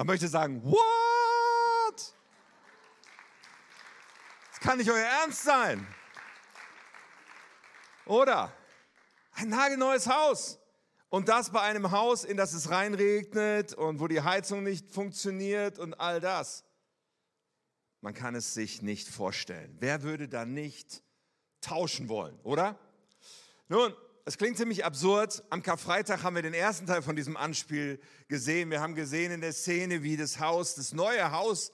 Man möchte sagen, what? Das kann nicht euer Ernst sein. Oder ein nagelneues Haus. Und das bei einem Haus, in das es reinregnet und wo die Heizung nicht funktioniert und all das. Man kann es sich nicht vorstellen. Wer würde da nicht tauschen wollen, oder? Nun, es klingt ziemlich absurd. Am Karfreitag haben wir den ersten Teil von diesem Anspiel gesehen. Wir haben gesehen in der Szene, wie das Haus, das neue Haus,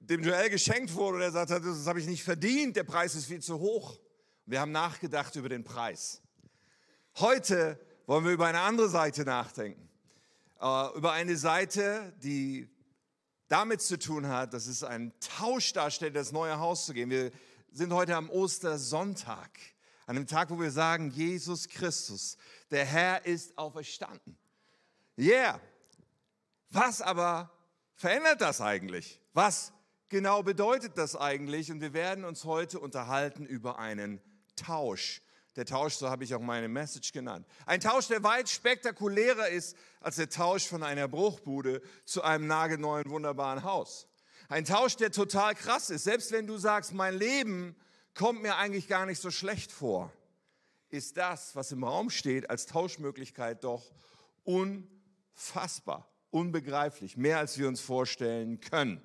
dem Joel geschenkt wurde. Und er sagt, das habe ich nicht verdient, der Preis ist viel zu hoch. Wir haben nachgedacht über den Preis. Heute wollen wir über eine andere Seite nachdenken. Äh, über eine Seite, die damit zu tun hat, dass es ein Tausch darstellt, das neue Haus zu gehen. Wir sind heute am Ostersonntag, an dem Tag, wo wir sagen, Jesus Christus, der Herr ist auferstanden. Yeah. Was aber verändert das eigentlich? Was genau bedeutet das eigentlich? Und wir werden uns heute unterhalten über einen Tausch. Der Tausch, so habe ich auch meine Message genannt. Ein Tausch, der weit spektakulärer ist als der Tausch von einer Bruchbude zu einem nagelneuen, wunderbaren Haus. Ein Tausch, der total krass ist. Selbst wenn du sagst, mein Leben kommt mir eigentlich gar nicht so schlecht vor, ist das, was im Raum steht, als Tauschmöglichkeit doch unfassbar, unbegreiflich, mehr als wir uns vorstellen können.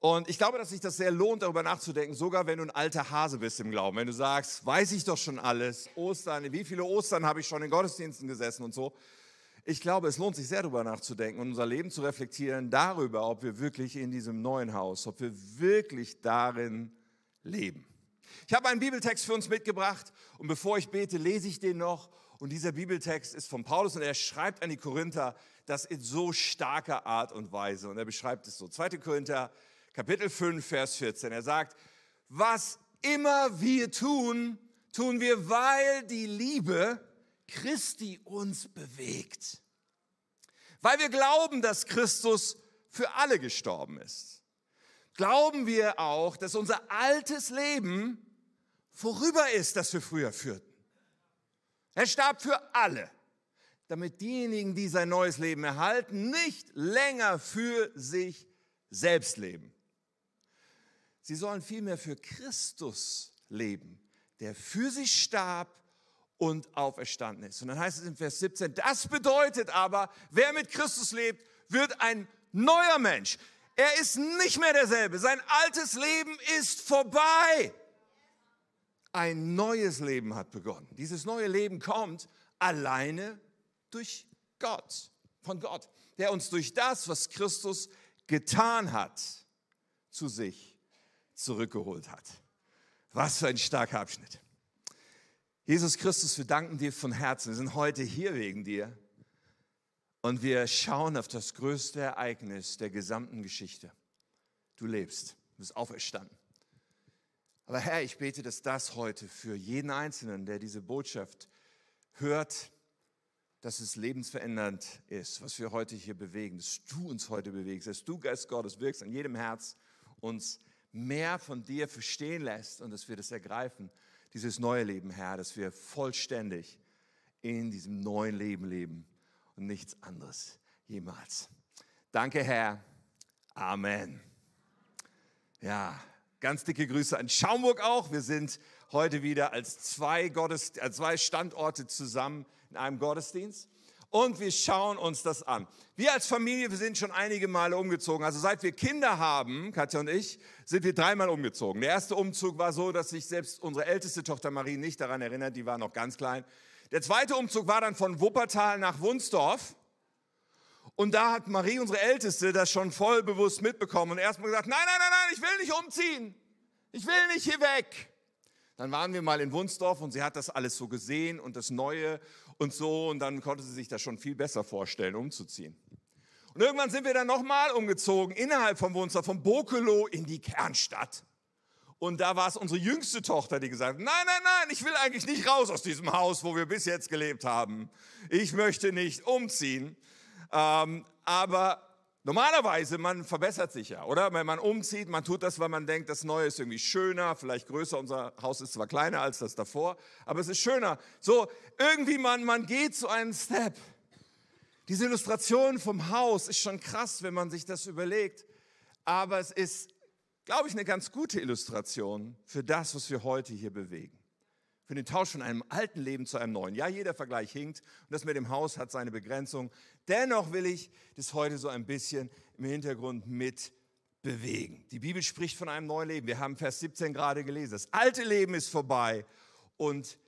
Und ich glaube, dass sich das sehr lohnt, darüber nachzudenken, sogar wenn du ein alter Hase bist im Glauben. Wenn du sagst, weiß ich doch schon alles, Ostern, wie viele Ostern habe ich schon in Gottesdiensten gesessen und so. Ich glaube, es lohnt sich sehr darüber nachzudenken und unser Leben zu reflektieren darüber, ob wir wirklich in diesem neuen Haus, ob wir wirklich darin leben. Ich habe einen Bibeltext für uns mitgebracht und bevor ich bete, lese ich den noch. Und dieser Bibeltext ist von Paulus und er schreibt an die Korinther das in so starker Art und Weise. Und er beschreibt es so. 2. Korinther Kapitel 5, Vers 14. Er sagt, was immer wir tun, tun wir, weil die Liebe Christi uns bewegt. Weil wir glauben, dass Christus für alle gestorben ist. Glauben wir auch, dass unser altes Leben vorüber ist, das wir früher führten. Er starb für alle, damit diejenigen, die sein neues Leben erhalten, nicht länger für sich selbst leben. Sie sollen vielmehr für Christus leben, der für sie starb und auferstanden ist. Und dann heißt es in Vers 17, das bedeutet aber, wer mit Christus lebt, wird ein neuer Mensch. Er ist nicht mehr derselbe. Sein altes Leben ist vorbei. Ein neues Leben hat begonnen. Dieses neue Leben kommt alleine durch Gott, von Gott, der uns durch das, was Christus getan hat, zu sich zurückgeholt hat. Was für ein starker Abschnitt. Jesus Christus, wir danken dir von Herzen. Wir sind heute hier wegen dir. Und wir schauen auf das größte Ereignis der gesamten Geschichte. Du lebst, du bist auferstanden. Aber Herr, ich bete, dass das heute für jeden Einzelnen, der diese Botschaft hört, dass es lebensverändernd ist, was wir heute hier bewegen, dass du uns heute bewegst, dass du, Geist Gottes, wirkst an jedem Herz, uns mehr von dir verstehen lässt und dass wir das ergreifen, dieses neue Leben, Herr, dass wir vollständig in diesem neuen Leben leben und nichts anderes jemals. Danke, Herr. Amen. Ja, ganz dicke Grüße an Schaumburg auch. Wir sind heute wieder als zwei, Gottes, als zwei Standorte zusammen in einem Gottesdienst und wir schauen uns das an. Wir als Familie, wir sind schon einige Male umgezogen. Also seit wir Kinder haben, Katja und ich, sind wir dreimal umgezogen. Der erste Umzug war so, dass sich selbst unsere älteste Tochter Marie nicht daran erinnert, die war noch ganz klein. Der zweite Umzug war dann von Wuppertal nach Wunsdorf. Und da hat Marie, unsere Älteste, das schon voll bewusst mitbekommen und erstmal gesagt, nein, nein, nein, nein, ich will nicht umziehen. Ich will nicht hier weg. Dann waren wir mal in Wunsdorf und sie hat das alles so gesehen und das Neue und so und dann konnte sie sich das schon viel besser vorstellen, umzuziehen. Und irgendwann sind wir dann nochmal umgezogen innerhalb von Wunsdorf, von Bokelo in die Kernstadt. Und da war es unsere jüngste Tochter, die gesagt hat, nein, nein, nein, ich will eigentlich nicht raus aus diesem Haus, wo wir bis jetzt gelebt haben. Ich möchte nicht umziehen. Ähm, aber Normalerweise, man verbessert sich ja, oder? Wenn man umzieht, man tut das, weil man denkt, das Neue ist irgendwie schöner, vielleicht größer. Unser Haus ist zwar kleiner als das davor, aber es ist schöner. So, irgendwie man, man geht zu einem Step. Diese Illustration vom Haus ist schon krass, wenn man sich das überlegt. Aber es ist, glaube ich, eine ganz gute Illustration für das, was wir heute hier bewegen. Für den Tausch von einem alten Leben zu einem neuen. Ja, jeder Vergleich hinkt und das mit dem Haus hat seine Begrenzung. Dennoch will ich das heute so ein bisschen im Hintergrund mit bewegen. Die Bibel spricht von einem neuen Leben. Wir haben Vers 17 gerade gelesen. Das alte Leben ist vorbei und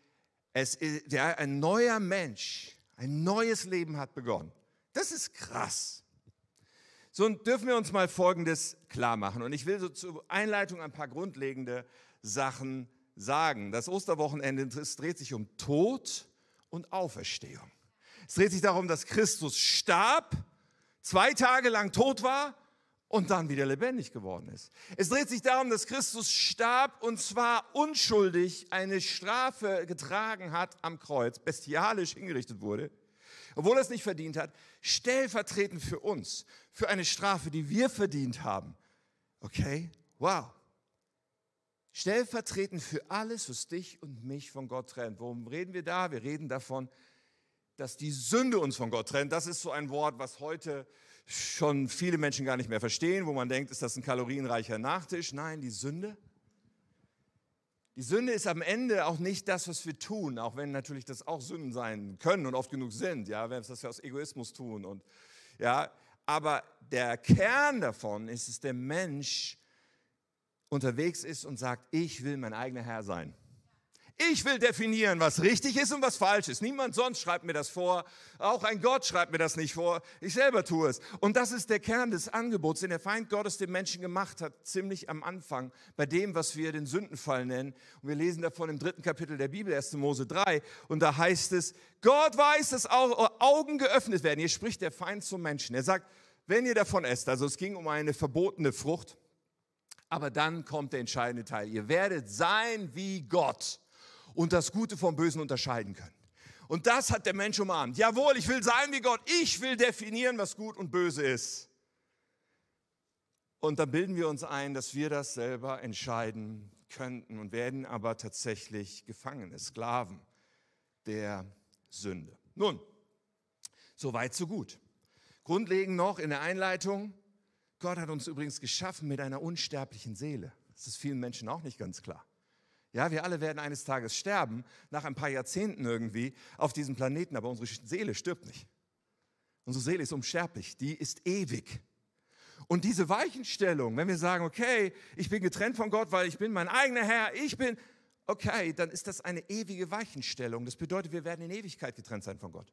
es ist, ja, ein neuer Mensch ein neues Leben hat begonnen. Das ist krass. So dürfen wir uns mal Folgendes klar machen. Und ich will so zur Einleitung ein paar grundlegende Sachen sagen. Das Osterwochenende dreht sich um Tod und Auferstehung. Es dreht sich darum, dass Christus starb, zwei Tage lang tot war und dann wieder lebendig geworden ist. Es dreht sich darum, dass Christus starb und zwar unschuldig eine Strafe getragen hat am Kreuz, bestialisch hingerichtet wurde, obwohl er es nicht verdient hat, stellvertretend für uns, für eine Strafe, die wir verdient haben. Okay? Wow. Stellvertretend für alles, was dich und mich von Gott trennt. Worum reden wir da? Wir reden davon, dass die Sünde uns von Gott trennt. Das ist so ein Wort, was heute schon viele Menschen gar nicht mehr verstehen, wo man denkt, ist das ein kalorienreicher Nachtisch? Nein, die Sünde. Die Sünde ist am Ende auch nicht das, was wir tun, auch wenn natürlich das auch Sünden sein können und oft genug sind, ja, wenn wir das ja aus Egoismus tun und ja, aber der Kern davon ist, dass der Mensch unterwegs ist und sagt, ich will mein eigener Herr sein. Ich will definieren, was richtig ist und was falsch ist. Niemand sonst schreibt mir das vor. Auch ein Gott schreibt mir das nicht vor. Ich selber tue es. Und das ist der Kern des Angebots, den der Feind Gottes dem Menschen gemacht hat, ziemlich am Anfang, bei dem, was wir den Sündenfall nennen. Und wir lesen davon im dritten Kapitel der Bibel, 1. Mose 3. Und da heißt es, Gott weiß, dass Augen geöffnet werden. Hier spricht der Feind zum Menschen. Er sagt, wenn ihr davon esst, also es ging um eine verbotene Frucht, aber dann kommt der entscheidende Teil. Ihr werdet sein wie Gott und das Gute vom Bösen unterscheiden können. Und das hat der Mensch umarmt. Jawohl, ich will sein wie Gott. Ich will definieren, was gut und böse ist. Und dann bilden wir uns ein, dass wir das selber entscheiden könnten und werden aber tatsächlich Gefangene, Sklaven der Sünde. Nun, so weit, so gut. Grundlegend noch in der Einleitung, Gott hat uns übrigens geschaffen mit einer unsterblichen Seele. Das ist vielen Menschen auch nicht ganz klar. Ja, wir alle werden eines Tages sterben, nach ein paar Jahrzehnten irgendwie auf diesem Planeten, aber unsere Seele stirbt nicht. Unsere Seele ist unsterblich, die ist ewig. Und diese Weichenstellung, wenn wir sagen, okay, ich bin getrennt von Gott, weil ich bin mein eigener Herr, ich bin, okay, dann ist das eine ewige Weichenstellung. Das bedeutet, wir werden in Ewigkeit getrennt sein von Gott.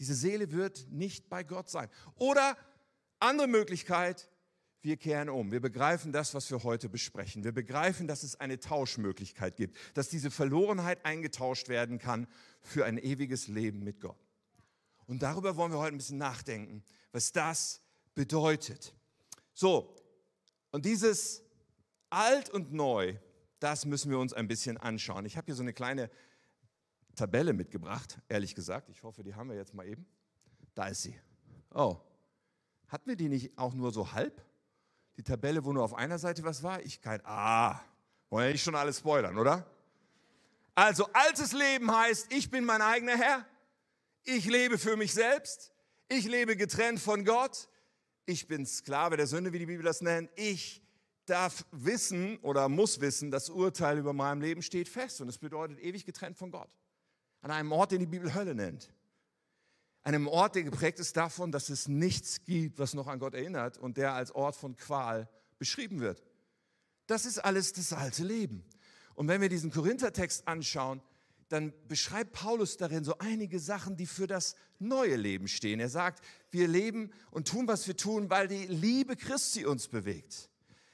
Diese Seele wird nicht bei Gott sein. Oder andere Möglichkeit, wir kehren um. Wir begreifen das, was wir heute besprechen. Wir begreifen, dass es eine Tauschmöglichkeit gibt, dass diese Verlorenheit eingetauscht werden kann für ein ewiges Leben mit Gott. Und darüber wollen wir heute ein bisschen nachdenken, was das bedeutet. So, und dieses Alt und Neu, das müssen wir uns ein bisschen anschauen. Ich habe hier so eine kleine Tabelle mitgebracht, ehrlich gesagt. Ich hoffe, die haben wir jetzt mal eben. Da ist sie. Oh, hatten wir die nicht auch nur so halb? Die Tabelle, wo nur auf einer Seite was war? Ich kein. Ah, wollen ja nicht schon alles spoilern, oder? Also, altes Leben heißt, ich bin mein eigener Herr. Ich lebe für mich selbst. Ich lebe getrennt von Gott. Ich bin Sklave der Sünde, wie die Bibel das nennt. Ich darf wissen oder muss wissen, das Urteil über meinem Leben steht fest. Und es bedeutet ewig getrennt von Gott. An einem Ort, den die Bibel Hölle nennt einem Ort, der geprägt ist davon, dass es nichts gibt, was noch an Gott erinnert und der als Ort von Qual beschrieben wird. Das ist alles das alte Leben. Und wenn wir diesen Korinthertext anschauen, dann beschreibt Paulus darin so einige Sachen, die für das neue Leben stehen. Er sagt, wir leben und tun, was wir tun, weil die Liebe Christi uns bewegt.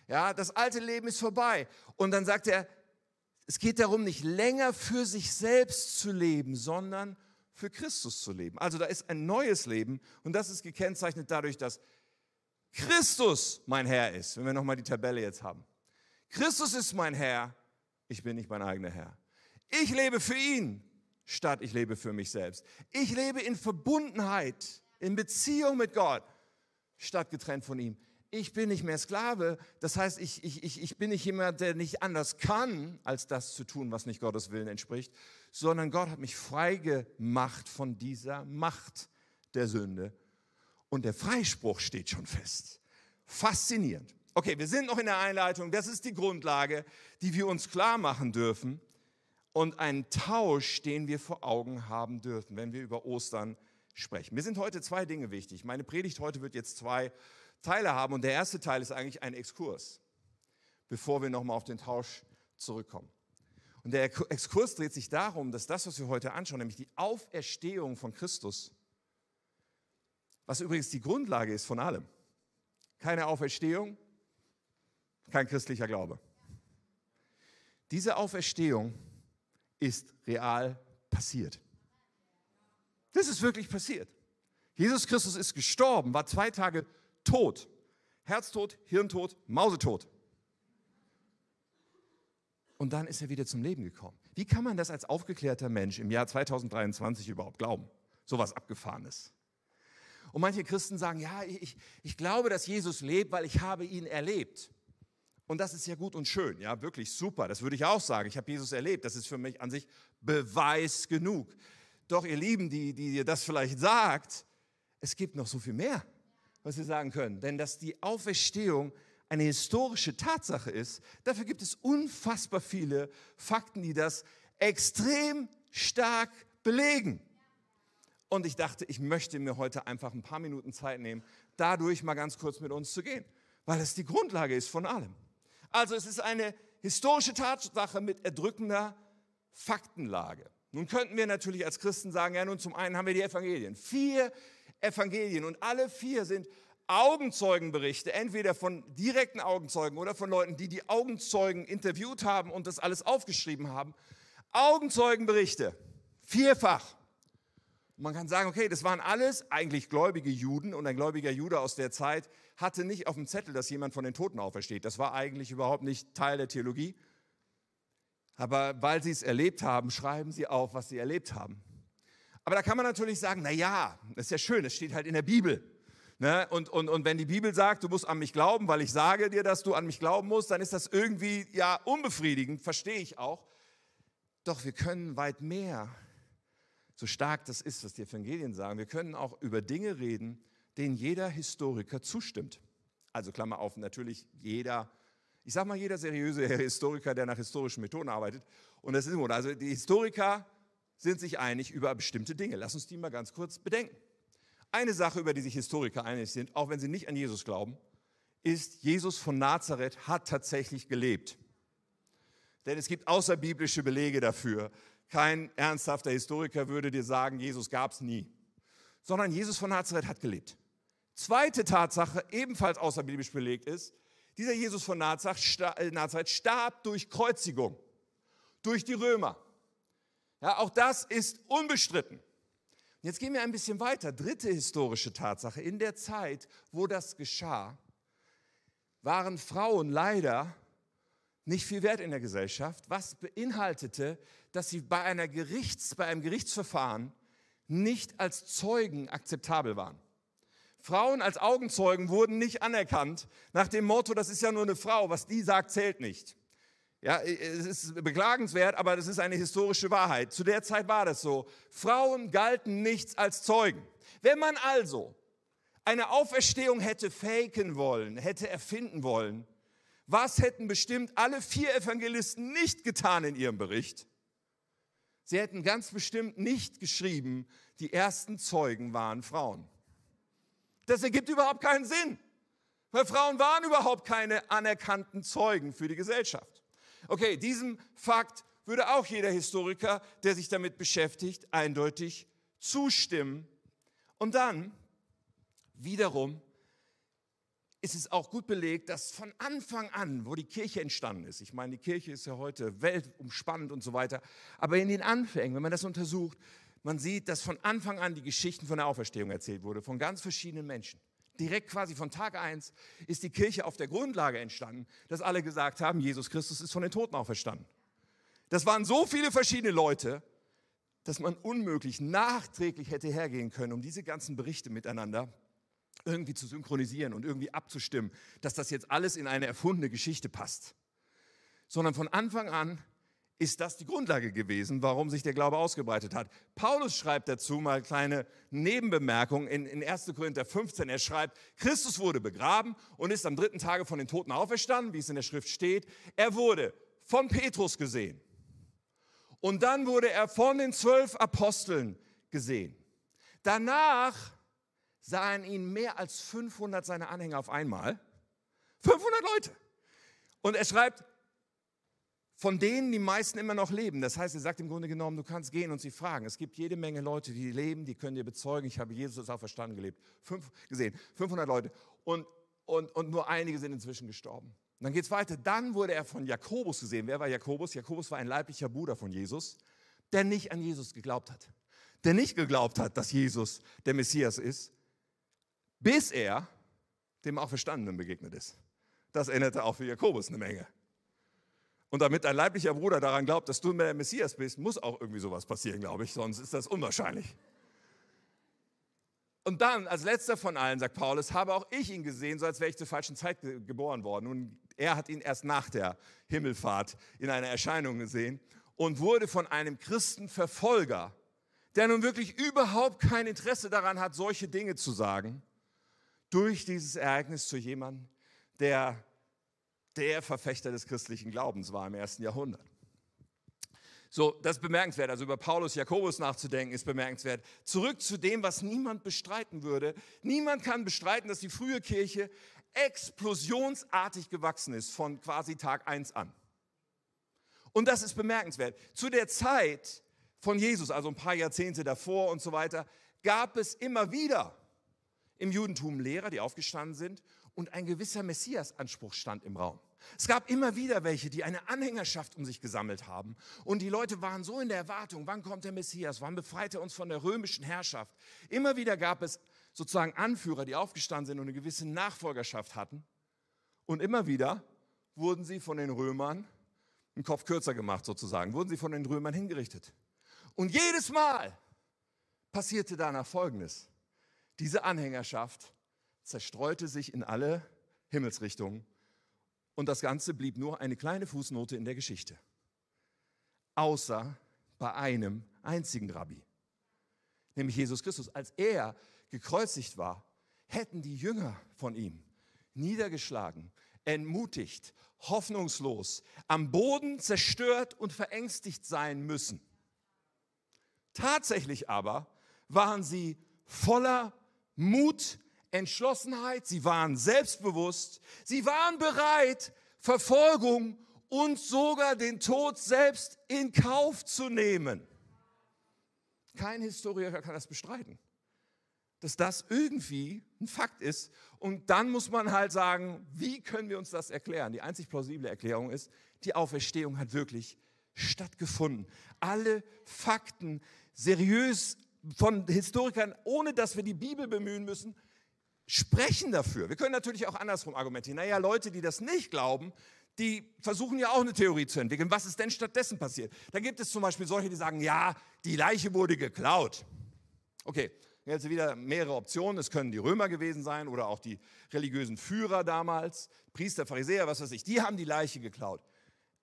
Ja, das alte Leben ist vorbei. Und dann sagt er, es geht darum, nicht länger für sich selbst zu leben, sondern für Christus zu leben. Also da ist ein neues Leben und das ist gekennzeichnet dadurch, dass Christus mein Herr ist, wenn wir nochmal die Tabelle jetzt haben. Christus ist mein Herr, ich bin nicht mein eigener Herr. Ich lebe für ihn, statt ich lebe für mich selbst. Ich lebe in Verbundenheit, in Beziehung mit Gott, statt getrennt von ihm ich bin nicht mehr Sklave. Das heißt, ich, ich, ich, ich bin nicht jemand, der nicht anders kann, als das zu tun, was nicht Gottes Willen entspricht, sondern Gott hat mich frei gemacht von dieser Macht der Sünde und der Freispruch steht schon fest. Faszinierend. Okay, wir sind noch in der Einleitung. Das ist die Grundlage, die wir uns klar machen dürfen und einen Tausch, den wir vor Augen haben dürfen, wenn wir über Ostern sprechen. Mir sind heute zwei Dinge wichtig. Meine Predigt heute wird jetzt zwei Teile haben und der erste Teil ist eigentlich ein Exkurs, bevor wir nochmal auf den Tausch zurückkommen. Und der Exkurs dreht sich darum, dass das, was wir heute anschauen, nämlich die Auferstehung von Christus, was übrigens die Grundlage ist von allem. Keine Auferstehung, kein christlicher Glaube. Diese Auferstehung ist real passiert. Das ist wirklich passiert. Jesus Christus ist gestorben, war zwei Tage tot. Herztot, Hirntod, Mausetot. Und dann ist er wieder zum Leben gekommen. Wie kann man das als aufgeklärter Mensch im Jahr 2023 überhaupt glauben? So was Abgefahrenes. Und manche Christen sagen, ja, ich, ich glaube, dass Jesus lebt, weil ich habe ihn erlebt. Und das ist ja gut und schön, ja, wirklich super. Das würde ich auch sagen. Ich habe Jesus erlebt. Das ist für mich an sich Beweis genug. Doch ihr Lieben, die, die ihr das vielleicht sagt, es gibt noch so viel mehr, was wir sagen können. Denn dass die Auferstehung eine historische Tatsache ist, dafür gibt es unfassbar viele Fakten, die das extrem stark belegen. Und ich dachte, ich möchte mir heute einfach ein paar Minuten Zeit nehmen, dadurch mal ganz kurz mit uns zu gehen, weil es die Grundlage ist von allem. Also es ist eine historische Tatsache mit erdrückender Faktenlage. Nun könnten wir natürlich als Christen sagen, ja nun zum einen haben wir die Evangelien. Vier Evangelien und alle vier sind Augenzeugenberichte, entweder von direkten Augenzeugen oder von Leuten, die die Augenzeugen interviewt haben und das alles aufgeschrieben haben. Augenzeugenberichte, vierfach. Man kann sagen, okay, das waren alles eigentlich gläubige Juden und ein gläubiger Jude aus der Zeit hatte nicht auf dem Zettel, dass jemand von den Toten aufersteht. Das war eigentlich überhaupt nicht Teil der Theologie. Aber weil sie es erlebt haben, schreiben sie auf, was sie erlebt haben. Aber da kann man natürlich sagen, na ja, das ist ja schön, es steht halt in der Bibel. Ne? Und, und, und wenn die Bibel sagt, du musst an mich glauben, weil ich sage dir, dass du an mich glauben musst, dann ist das irgendwie ja unbefriedigend, verstehe ich auch. Doch wir können weit mehr, so stark das ist, was die Evangelien sagen, wir können auch über Dinge reden, denen jeder Historiker zustimmt. Also Klammer auf, natürlich jeder, ich sage mal jeder seriöse Historiker, der nach historischen Methoden arbeitet. Und das ist immer, also die Historiker sind sich einig über bestimmte Dinge. Lass uns die mal ganz kurz bedenken. Eine Sache, über die sich Historiker einig sind, auch wenn sie nicht an Jesus glauben, ist, Jesus von Nazareth hat tatsächlich gelebt. Denn es gibt außerbiblische Belege dafür. Kein ernsthafter Historiker würde dir sagen, Jesus gab es nie. Sondern Jesus von Nazareth hat gelebt. Zweite Tatsache, ebenfalls außerbiblisch belegt ist, dieser Jesus von äh, Nazareth starb durch Kreuzigung, durch die Römer. Ja, auch das ist unbestritten. Jetzt gehen wir ein bisschen weiter. Dritte historische Tatsache. In der Zeit, wo das geschah, waren Frauen leider nicht viel wert in der Gesellschaft, was beinhaltete, dass sie bei, einer Gerichts, bei einem Gerichtsverfahren nicht als Zeugen akzeptabel waren. Frauen als Augenzeugen wurden nicht anerkannt nach dem Motto, das ist ja nur eine Frau, was die sagt, zählt nicht. Ja, es ist beklagenswert, aber das ist eine historische Wahrheit. Zu der Zeit war das so. Frauen galten nichts als Zeugen. Wenn man also eine Auferstehung hätte faken wollen, hätte erfinden wollen, was hätten bestimmt alle vier Evangelisten nicht getan in ihrem Bericht? Sie hätten ganz bestimmt nicht geschrieben, die ersten Zeugen waren Frauen. Das ergibt überhaupt keinen Sinn, weil Frauen waren überhaupt keine anerkannten Zeugen für die Gesellschaft. Okay, diesem Fakt würde auch jeder Historiker, der sich damit beschäftigt, eindeutig zustimmen. Und dann wiederum ist es auch gut belegt, dass von Anfang an, wo die Kirche entstanden ist, ich meine, die Kirche ist ja heute weltumspannend und so weiter, aber in den Anfängen, wenn man das untersucht, man sieht, dass von Anfang an die Geschichten von der Auferstehung erzählt wurde, von ganz verschiedenen Menschen. Direkt quasi von Tag 1 ist die Kirche auf der Grundlage entstanden, dass alle gesagt haben, Jesus Christus ist von den Toten auferstanden. Das waren so viele verschiedene Leute, dass man unmöglich nachträglich hätte hergehen können, um diese ganzen Berichte miteinander irgendwie zu synchronisieren und irgendwie abzustimmen, dass das jetzt alles in eine erfundene Geschichte passt. Sondern von Anfang an ist das die Grundlage gewesen, warum sich der Glaube ausgebreitet hat. Paulus schreibt dazu mal kleine Nebenbemerkung in, in 1. Korinther 15. Er schreibt, Christus wurde begraben und ist am dritten Tage von den Toten auferstanden, wie es in der Schrift steht. Er wurde von Petrus gesehen. Und dann wurde er von den zwölf Aposteln gesehen. Danach sahen ihn mehr als 500 seiner Anhänger auf einmal. 500 Leute. Und er schreibt, von denen die meisten immer noch leben. Das heißt, er sagt im Grunde genommen, du kannst gehen und sie fragen. Es gibt jede Menge Leute, die leben, die können dir bezeugen, ich habe Jesus auch verstanden gelebt. Fünf, gesehen, 500 Leute. Und, und, und nur einige sind inzwischen gestorben. Und dann geht es weiter. Dann wurde er von Jakobus gesehen. Wer war Jakobus? Jakobus war ein leiblicher Bruder von Jesus, der nicht an Jesus geglaubt hat. Der nicht geglaubt hat, dass Jesus der Messias ist, bis er dem auch Verstandenen begegnet ist. Das erinnerte auch für Jakobus eine Menge. Und damit dein leiblicher Bruder daran glaubt, dass du der Messias bist, muss auch irgendwie sowas passieren, glaube ich, sonst ist das unwahrscheinlich. Und dann, als letzter von allen, sagt Paulus, habe auch ich ihn gesehen, so als wäre ich zur falschen Zeit geboren worden. Und er hat ihn erst nach der Himmelfahrt in einer Erscheinung gesehen und wurde von einem Christenverfolger, der nun wirklich überhaupt kein Interesse daran hat, solche Dinge zu sagen, durch dieses Ereignis zu jemandem, der der Verfechter des christlichen Glaubens war im ersten Jahrhundert. So, das ist bemerkenswert. Also über Paulus, Jakobus nachzudenken, ist bemerkenswert. Zurück zu dem, was niemand bestreiten würde. Niemand kann bestreiten, dass die frühe Kirche explosionsartig gewachsen ist von quasi Tag 1 an. Und das ist bemerkenswert. Zu der Zeit von Jesus, also ein paar Jahrzehnte davor und so weiter, gab es immer wieder im Judentum Lehrer, die aufgestanden sind und ein gewisser Messias-Anspruch stand im Raum. Es gab immer wieder welche, die eine Anhängerschaft um sich gesammelt haben. Und die Leute waren so in der Erwartung, wann kommt der Messias, wann befreit er uns von der römischen Herrschaft. Immer wieder gab es sozusagen Anführer, die aufgestanden sind und eine gewisse Nachfolgerschaft hatten. Und immer wieder wurden sie von den Römern einen Kopf kürzer gemacht, sozusagen, wurden sie von den Römern hingerichtet. Und jedes Mal passierte danach Folgendes. Diese Anhängerschaft zerstreute sich in alle Himmelsrichtungen und das Ganze blieb nur eine kleine Fußnote in der Geschichte. Außer bei einem einzigen Rabbi, nämlich Jesus Christus. Als er gekreuzigt war, hätten die Jünger von ihm niedergeschlagen, entmutigt, hoffnungslos, am Boden zerstört und verängstigt sein müssen. Tatsächlich aber waren sie voller Mut, Entschlossenheit, sie waren selbstbewusst, sie waren bereit, Verfolgung und sogar den Tod selbst in Kauf zu nehmen. Kein Historiker kann das bestreiten, dass das irgendwie ein Fakt ist. Und dann muss man halt sagen, wie können wir uns das erklären? Die einzig plausible Erklärung ist, die Auferstehung hat wirklich stattgefunden. Alle Fakten seriös von Historikern, ohne dass wir die Bibel bemühen müssen, sprechen dafür. Wir können natürlich auch andersrum argumentieren. Naja, Leute, die das nicht glauben, die versuchen ja auch eine Theorie zu entwickeln. Was ist denn stattdessen passiert? Da gibt es zum Beispiel solche, die sagen, ja, die Leiche wurde geklaut. Okay, jetzt wieder mehrere Optionen. Es können die Römer gewesen sein oder auch die religiösen Führer damals, Priester, Pharisäer, was weiß ich. Die haben die Leiche geklaut.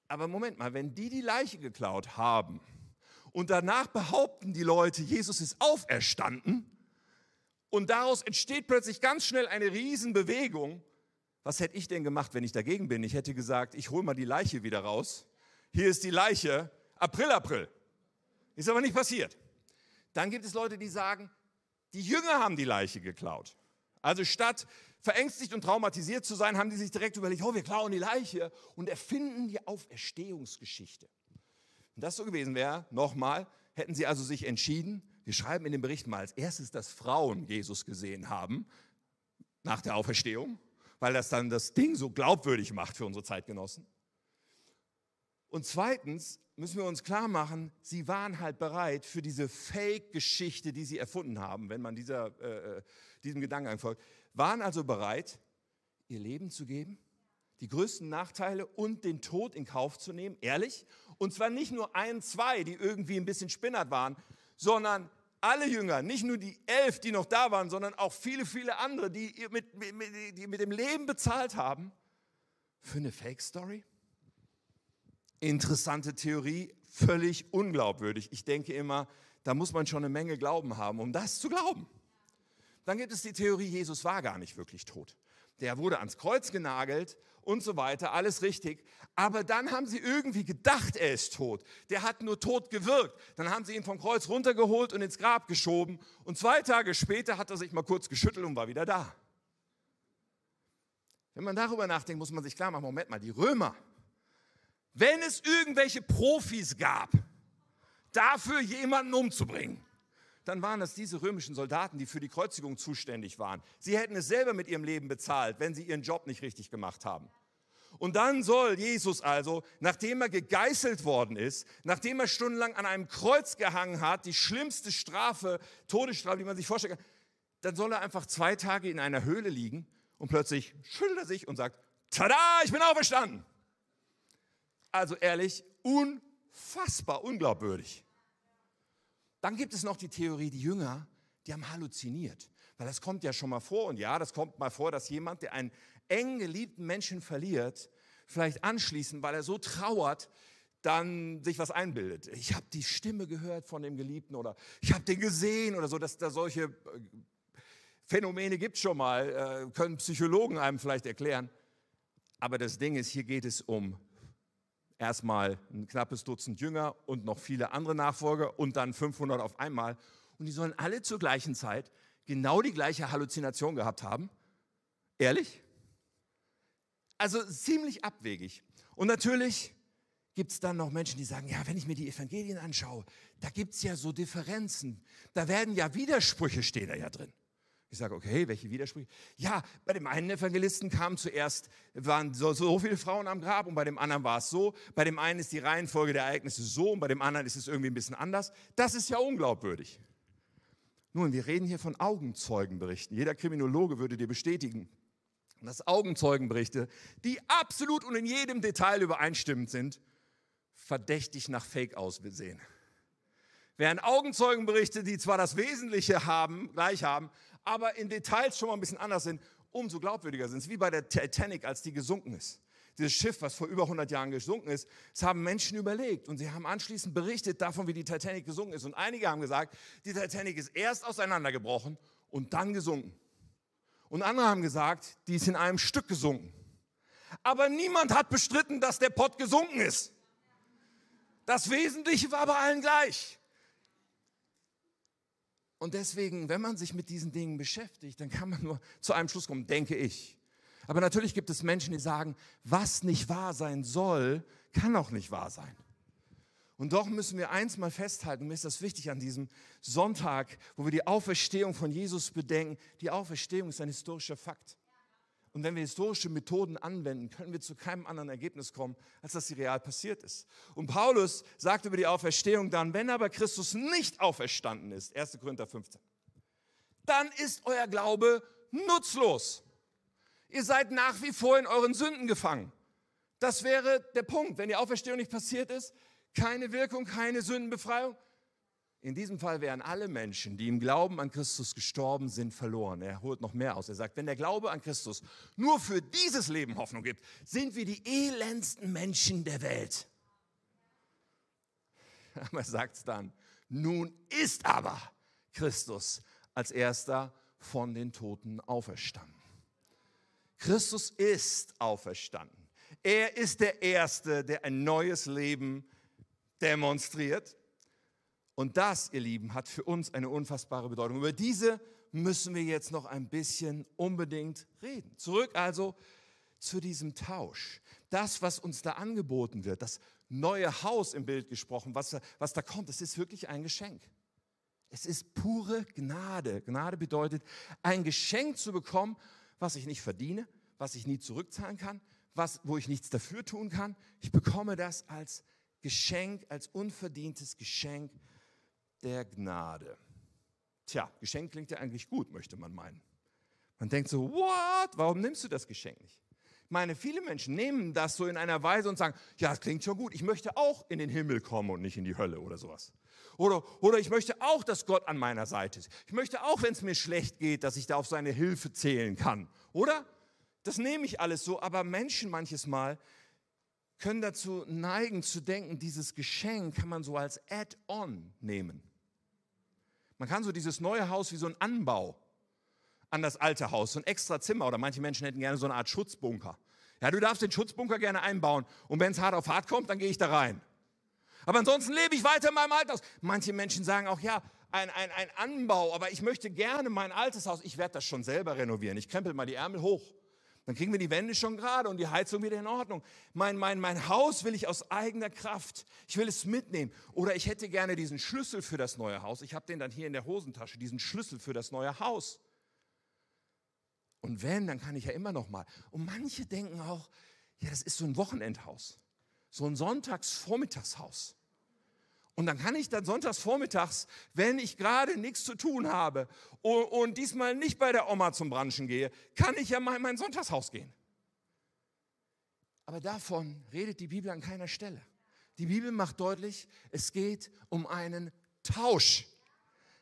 Aber Moment mal, wenn die die Leiche geklaut haben und danach behaupten die Leute, Jesus ist auferstanden, und daraus entsteht plötzlich ganz schnell eine Riesenbewegung. Was hätte ich denn gemacht, wenn ich dagegen bin? Ich hätte gesagt, ich hole mal die Leiche wieder raus. Hier ist die Leiche. April, April. Ist aber nicht passiert. Dann gibt es Leute, die sagen, die Jünger haben die Leiche geklaut. Also statt verängstigt und traumatisiert zu sein, haben die sich direkt überlegt, oh, wir klauen die Leiche und erfinden die Auferstehungsgeschichte. Wenn das so gewesen wäre, nochmal, hätten sie also sich entschieden, wir schreiben in dem Bericht mal als erstes, dass Frauen Jesus gesehen haben nach der Auferstehung, weil das dann das Ding so glaubwürdig macht für unsere Zeitgenossen. Und zweitens müssen wir uns klar machen, sie waren halt bereit für diese Fake-Geschichte, die sie erfunden haben, wenn man dieser, äh, äh diesem Gedanken folgt, waren also bereit, ihr Leben zu geben, die größten Nachteile und den Tod in Kauf zu nehmen, ehrlich. Und zwar nicht nur ein, zwei, die irgendwie ein bisschen spinnert waren, sondern alle Jünger, nicht nur die elf, die noch da waren, sondern auch viele, viele andere, die mit, mit, die mit dem Leben bezahlt haben, für eine Fake-Story? Interessante Theorie, völlig unglaubwürdig. Ich denke immer, da muss man schon eine Menge Glauben haben, um das zu glauben. Dann gibt es die Theorie, Jesus war gar nicht wirklich tot. Der wurde ans Kreuz genagelt und so weiter, alles richtig. Aber dann haben sie irgendwie gedacht, er ist tot. Der hat nur tot gewirkt. Dann haben sie ihn vom Kreuz runtergeholt und ins Grab geschoben. Und zwei Tage später hat er sich mal kurz geschüttelt und war wieder da. Wenn man darüber nachdenkt, muss man sich klar machen, Moment mal, die Römer, wenn es irgendwelche Profis gab, dafür jemanden umzubringen, dann waren das diese römischen Soldaten, die für die Kreuzigung zuständig waren. Sie hätten es selber mit ihrem Leben bezahlt, wenn sie ihren Job nicht richtig gemacht haben. Und dann soll Jesus also, nachdem er gegeißelt worden ist, nachdem er stundenlang an einem Kreuz gehangen hat, die schlimmste Strafe, Todesstrafe, die man sich vorstellen kann, dann soll er einfach zwei Tage in einer Höhle liegen und plötzlich schüttelt er sich und sagt, tada, ich bin auferstanden. Also ehrlich, unfassbar unglaubwürdig. Dann gibt es noch die Theorie, die Jünger, die haben halluziniert. Weil das kommt ja schon mal vor. Und ja, das kommt mal vor, dass jemand, der einen eng geliebten Menschen verliert, vielleicht anschließend, weil er so trauert, dann sich was einbildet. Ich habe die Stimme gehört von dem Geliebten oder ich habe den gesehen oder so, dass da solche äh, Phänomene gibt schon mal, äh, können Psychologen einem vielleicht erklären. Aber das Ding ist, hier geht es um erstmal ein knappes Dutzend Jünger und noch viele andere Nachfolger und dann 500 auf einmal. Und die sollen alle zur gleichen Zeit genau die gleiche Halluzination gehabt haben. Ehrlich? Also ziemlich abwegig. Und natürlich gibt es dann noch Menschen, die sagen, ja, wenn ich mir die Evangelien anschaue, da gibt es ja so Differenzen. Da werden ja Widersprüche stehen da ja drin. Ich sage, okay, welche Widersprüche? Ja, bei dem einen Evangelisten kamen zuerst, waren so, so viele Frauen am Grab und bei dem anderen war es so. Bei dem einen ist die Reihenfolge der Ereignisse so und bei dem anderen ist es irgendwie ein bisschen anders. Das ist ja unglaubwürdig. Nun, wir reden hier von Augenzeugenberichten. Jeder Kriminologe würde dir bestätigen, dass Augenzeugenberichte, die absolut und in jedem Detail übereinstimmend sind, verdächtig nach Fake aussehen. Während Augenzeugenberichte, die zwar das Wesentliche haben, gleich haben, aber in Details schon mal ein bisschen anders sind, umso glaubwürdiger sind es. Wie bei der Titanic, als die gesunken ist. Dieses Schiff, was vor über 100 Jahren gesunken ist, das haben Menschen überlegt und sie haben anschließend berichtet davon, wie die Titanic gesunken ist. Und einige haben gesagt, die Titanic ist erst auseinandergebrochen und dann gesunken. Und andere haben gesagt, die ist in einem Stück gesunken. Aber niemand hat bestritten, dass der Pott gesunken ist. Das Wesentliche war bei allen gleich. Und deswegen, wenn man sich mit diesen Dingen beschäftigt, dann kann man nur zu einem Schluss kommen, denke ich. Aber natürlich gibt es Menschen, die sagen, was nicht wahr sein soll, kann auch nicht wahr sein. Und doch müssen wir eins mal festhalten, mir ist das wichtig an diesem Sonntag, wo wir die Auferstehung von Jesus bedenken. Die Auferstehung ist ein historischer Fakt. Und wenn wir historische Methoden anwenden, können wir zu keinem anderen Ergebnis kommen, als dass sie real passiert ist. Und Paulus sagt über die Auferstehung dann, wenn aber Christus nicht auferstanden ist, 1. Korinther 15, dann ist euer Glaube nutzlos. Ihr seid nach wie vor in euren Sünden gefangen. Das wäre der Punkt. Wenn die Auferstehung nicht passiert ist, keine Wirkung, keine Sündenbefreiung, in diesem Fall wären alle Menschen, die im Glauben an Christus gestorben sind, verloren. Er holt noch mehr aus. Er sagt, wenn der Glaube an Christus nur für dieses Leben Hoffnung gibt, sind wir die elendsten Menschen der Welt. Aber er sagt es dann, nun ist aber Christus als erster von den Toten auferstanden. Christus ist auferstanden. Er ist der Erste, der ein neues Leben demonstriert. Und das, ihr Lieben, hat für uns eine unfassbare Bedeutung. Über diese müssen wir jetzt noch ein bisschen unbedingt reden. Zurück also zu diesem Tausch. Das, was uns da angeboten wird, das neue Haus im Bild gesprochen, was, was da kommt, das ist wirklich ein Geschenk. Es ist pure Gnade. Gnade bedeutet, ein Geschenk zu bekommen, was ich nicht verdiene, was ich nie zurückzahlen kann, was, wo ich nichts dafür tun kann. Ich bekomme das als Geschenk, als unverdientes Geschenk der Gnade. Tja, Geschenk klingt ja eigentlich gut, möchte man meinen. Man denkt so, what? Warum nimmst du das Geschenk nicht? Ich meine, viele Menschen nehmen das so in einer Weise und sagen, ja, das klingt schon gut, ich möchte auch in den Himmel kommen und nicht in die Hölle oder sowas. Oder, oder ich möchte auch, dass Gott an meiner Seite ist. Ich möchte auch, wenn es mir schlecht geht, dass ich da auf seine Hilfe zählen kann. Oder? Das nehme ich alles so, aber Menschen manches Mal können dazu neigen zu denken, dieses Geschenk kann man so als Add-on nehmen. Man kann so dieses neue Haus wie so ein Anbau an das alte Haus, so ein extra Zimmer oder manche Menschen hätten gerne so eine Art Schutzbunker. Ja, du darfst den Schutzbunker gerne einbauen und wenn es hart auf hart kommt, dann gehe ich da rein. Aber ansonsten lebe ich weiter in meinem alten. Manche Menschen sagen auch, ja, ein, ein, ein Anbau, aber ich möchte gerne mein altes Haus, ich werde das schon selber renovieren. Ich krempel mal die Ärmel hoch. Dann kriegen wir die Wände schon gerade und die Heizung wieder in Ordnung. Mein, mein, mein Haus will ich aus eigener Kraft. Ich will es mitnehmen. Oder ich hätte gerne diesen Schlüssel für das neue Haus. Ich habe den dann hier in der Hosentasche, diesen Schlüssel für das neue Haus. Und wenn, dann kann ich ja immer noch mal. Und manche denken auch, ja, das ist so ein Wochenendhaus, so ein Sonntagsvormittagshaus. Und dann kann ich dann sonntags vormittags, wenn ich gerade nichts zu tun habe und, und, diesmal nicht bei der Oma zum Branchen gehe, kann ich ja mal in mein Sonntagshaus gehen. Aber davon redet die Bibel an keiner Stelle. Die Bibel macht deutlich, es geht um einen Tausch.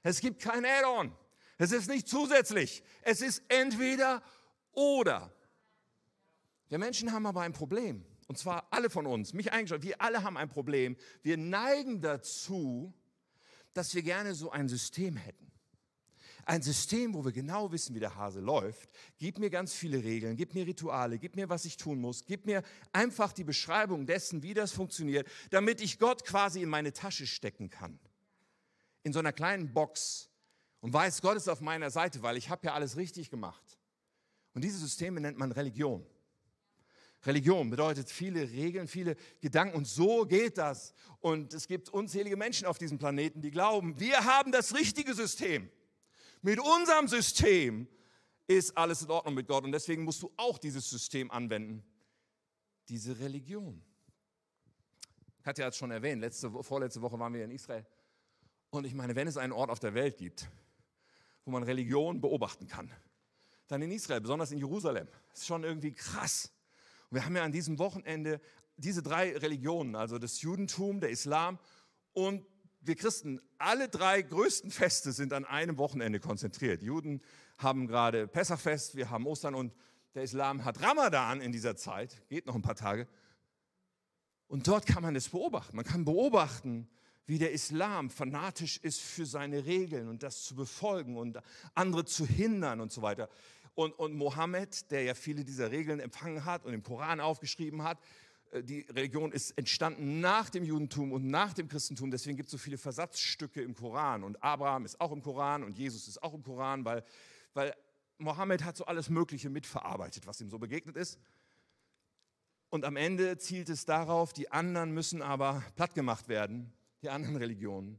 Es gibt kein Add-on. Es ist nicht zusätzlich. Es ist entweder oder. Wir Menschen haben aber ein Problem. Und zwar alle von uns, mich eingeschlossen, wir alle haben ein Problem. Wir neigen dazu, dass wir gerne so ein System hätten. Ein System, wo wir genau wissen, wie der Hase läuft. Gib mir ganz viele Regeln, gib mir Rituale, gib mir, was ich tun muss, gib mir einfach die Beschreibung dessen, wie das funktioniert, damit ich Gott quasi in meine Tasche stecken kann. In so einer kleinen Box und weiß, Gott ist auf meiner Seite, weil ich habe ja alles richtig gemacht. Und diese Systeme nennt man Religion. Religion bedeutet viele Regeln, viele Gedanken und so geht das. Und es gibt unzählige Menschen auf diesem Planeten, die glauben, wir haben das richtige System. Mit unserem System ist alles in Ordnung mit Gott und deswegen musst du auch dieses System anwenden. Diese Religion. Katja hat es schon erwähnt, letzte, vorletzte Woche waren wir in Israel. Und ich meine, wenn es einen Ort auf der Welt gibt, wo man Religion beobachten kann, dann in Israel, besonders in Jerusalem. Das ist schon irgendwie krass. Und wir haben ja an diesem Wochenende diese drei Religionen, also das Judentum, der Islam und wir Christen, alle drei größten Feste sind an einem Wochenende konzentriert. Juden haben gerade Pessachfest, wir haben Ostern und der Islam hat Ramadan in dieser Zeit, geht noch ein paar Tage. Und dort kann man es beobachten. Man kann beobachten, wie der Islam fanatisch ist für seine Regeln und das zu befolgen und andere zu hindern und so weiter. Und, und Mohammed, der ja viele dieser Regeln empfangen hat und im Koran aufgeschrieben hat, äh, die Religion ist entstanden nach dem Judentum und nach dem Christentum. Deswegen gibt es so viele Versatzstücke im Koran. Und Abraham ist auch im Koran und Jesus ist auch im Koran, weil, weil Mohammed hat so alles Mögliche mitverarbeitet, was ihm so begegnet ist. Und am Ende zielt es darauf, die anderen müssen aber plattgemacht werden, die anderen Religionen.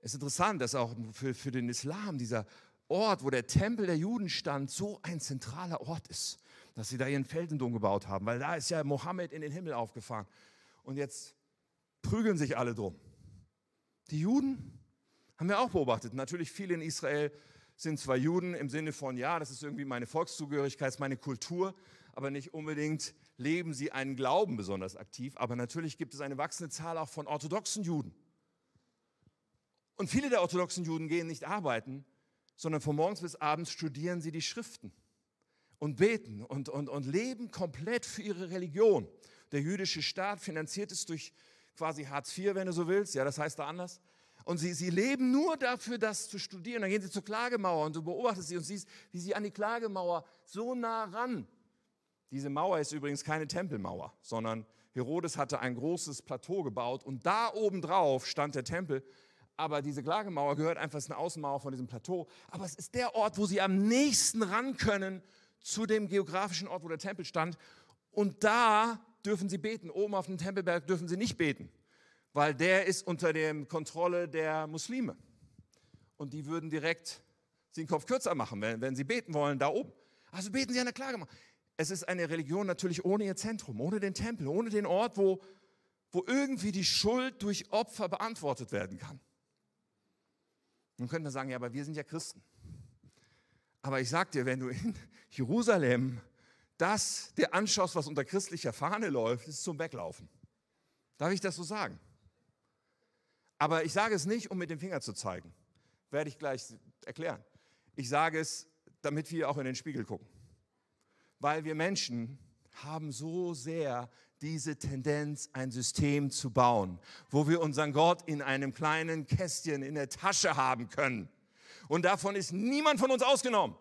Es ist interessant, dass auch für, für den Islam dieser Ort, wo der Tempel der Juden stand, so ein zentraler Ort ist, dass sie da ihren Feldendom gebaut haben, weil da ist ja Mohammed in den Himmel aufgefahren. Und jetzt prügeln sich alle drum. Die Juden haben wir auch beobachtet. Natürlich viele in Israel sind zwar Juden im Sinne von, ja, das ist irgendwie meine Volkszugehörigkeit, meine Kultur, aber nicht unbedingt leben sie einen Glauben besonders aktiv. Aber natürlich gibt es eine wachsende Zahl auch von orthodoxen Juden. Und viele der orthodoxen Juden gehen nicht arbeiten, sondern von morgens bis abends studieren sie die Schriften und beten und, und, und leben komplett für ihre Religion. Der jüdische Staat finanziert es durch quasi Hartz IV, wenn du so willst, ja, das heißt da anders. Und sie, sie leben nur dafür, das zu studieren. Dann gehen sie zur Klagemauer und du beobachtest sie und siehst, wie sie an die Klagemauer so nah ran. Diese Mauer ist übrigens keine Tempelmauer, sondern Herodes hatte ein großes Plateau gebaut und da oben drauf stand der Tempel aber diese Klagemauer gehört einfach, es ist eine Außenmauer von diesem Plateau. Aber es ist der Ort, wo sie am nächsten ran können zu dem geografischen Ort, wo der Tempel stand. Und da dürfen sie beten. Oben auf dem Tempelberg dürfen sie nicht beten, weil der ist unter der Kontrolle der Muslime. Und die würden direkt den Kopf kürzer machen, wenn, wenn sie beten wollen, da oben. Also beten sie an der Klagemauer. Es ist eine Religion natürlich ohne ihr Zentrum, ohne den Tempel, ohne den Ort, wo, wo irgendwie die Schuld durch Opfer beantwortet werden kann. Nun könnte man sagen, ja, aber wir sind ja Christen. Aber ich sag dir, wenn du in Jerusalem das dir anschaust, was unter christlicher Fahne läuft, ist zum Weglaufen. Darf ich das so sagen? Aber ich sage es nicht, um mit dem Finger zu zeigen. Werde ich gleich erklären. Ich sage es, damit wir auch in den Spiegel gucken. Weil wir Menschen haben so sehr diese Tendenz, ein System zu bauen, wo wir unseren Gott in einem kleinen Kästchen in der Tasche haben können. Und davon ist niemand von uns ausgenommen.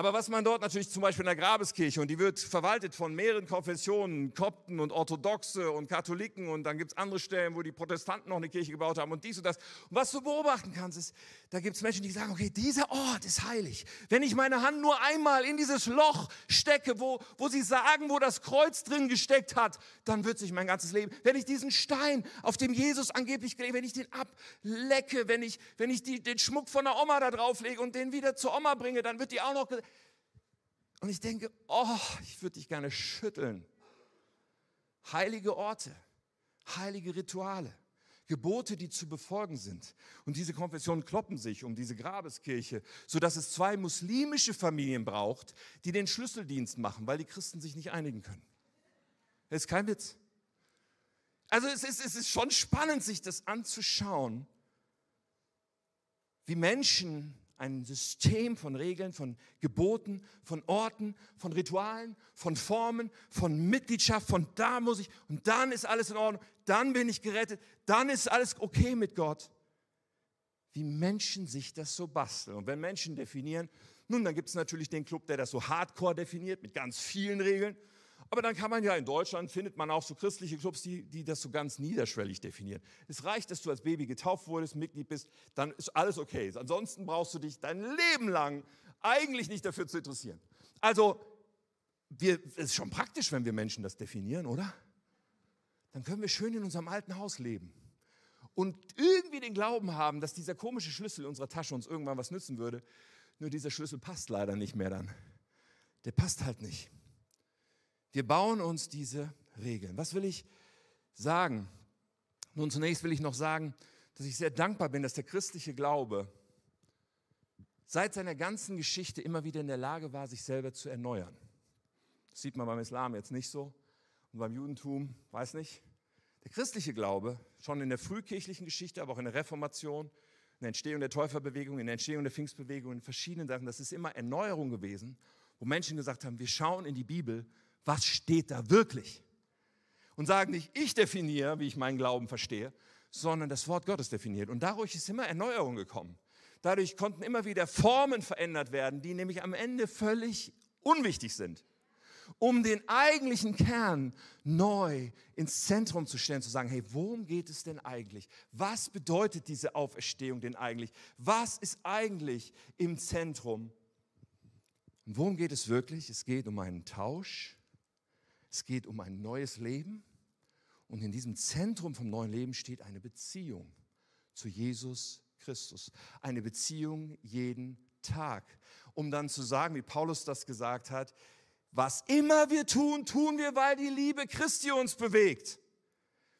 Aber was man dort natürlich zum Beispiel in der Grabeskirche, und die wird verwaltet von mehreren Konfessionen, Kopten und Orthodoxe und Katholiken, und dann gibt es andere Stellen, wo die Protestanten noch eine Kirche gebaut haben und dies und das. Und was du beobachten kannst, ist, da gibt es Menschen, die sagen, okay, dieser Ort ist heilig. Wenn ich meine Hand nur einmal in dieses Loch stecke, wo, wo sie sagen, wo das Kreuz drin gesteckt hat, dann wird sich mein ganzes Leben. Wenn ich diesen Stein, auf dem Jesus angeblich gelebt, wenn ich den ablecke, wenn ich, wenn ich die, den Schmuck von der Oma da drauflege und den wieder zur Oma bringe, dann wird die auch noch und ich denke, oh, ich würde dich gerne schütteln. Heilige Orte, heilige Rituale, Gebote, die zu befolgen sind. Und diese Konfessionen kloppen sich um diese Grabeskirche, sodass es zwei muslimische Familien braucht, die den Schlüsseldienst machen, weil die Christen sich nicht einigen können. Das ist kein Witz. Also es ist, es ist schon spannend, sich das anzuschauen, wie Menschen ein System von Regeln, von Geboten, von Orten, von Ritualen, von Formen, von Mitgliedschaft, von da muss ich und dann ist alles in Ordnung, dann bin ich gerettet, dann ist alles okay mit Gott. Wie Menschen sich das so basteln. Und wenn Menschen definieren, nun, dann gibt es natürlich den Club, der das so hardcore definiert, mit ganz vielen Regeln. Aber dann kann man ja in Deutschland, findet man auch so christliche Clubs, die, die das so ganz niederschwellig definieren. Es reicht, dass du als Baby getauft wurdest, Mitglied bist, dann ist alles okay. Ansonsten brauchst du dich dein Leben lang eigentlich nicht dafür zu interessieren. Also, es ist schon praktisch, wenn wir Menschen das definieren, oder? Dann können wir schön in unserem alten Haus leben und irgendwie den Glauben haben, dass dieser komische Schlüssel in unserer Tasche uns irgendwann was nützen würde. Nur dieser Schlüssel passt leider nicht mehr dann. Der passt halt nicht. Wir bauen uns diese Regeln. Was will ich sagen? Nun, zunächst will ich noch sagen, dass ich sehr dankbar bin, dass der christliche Glaube seit seiner ganzen Geschichte immer wieder in der Lage war, sich selber zu erneuern. Das sieht man beim Islam jetzt nicht so und beim Judentum, weiß nicht. Der christliche Glaube, schon in der frühkirchlichen Geschichte, aber auch in der Reformation, in der Entstehung der Täuferbewegung, in der Entstehung der Pfingstbewegung, in verschiedenen Sachen, das ist immer Erneuerung gewesen, wo Menschen gesagt haben, wir schauen in die Bibel was steht da wirklich? Und sagen nicht, ich definiere, wie ich meinen Glauben verstehe, sondern das Wort Gottes definiert. Und dadurch ist immer Erneuerung gekommen. Dadurch konnten immer wieder Formen verändert werden, die nämlich am Ende völlig unwichtig sind, um den eigentlichen Kern neu ins Zentrum zu stellen, zu sagen, hey, worum geht es denn eigentlich? Was bedeutet diese Auferstehung denn eigentlich? Was ist eigentlich im Zentrum? Und worum geht es wirklich? Es geht um einen Tausch es geht um ein neues Leben und in diesem Zentrum vom neuen Leben steht eine Beziehung zu Jesus Christus. Eine Beziehung jeden Tag. Um dann zu sagen, wie Paulus das gesagt hat, was immer wir tun, tun wir, weil die Liebe Christi uns bewegt.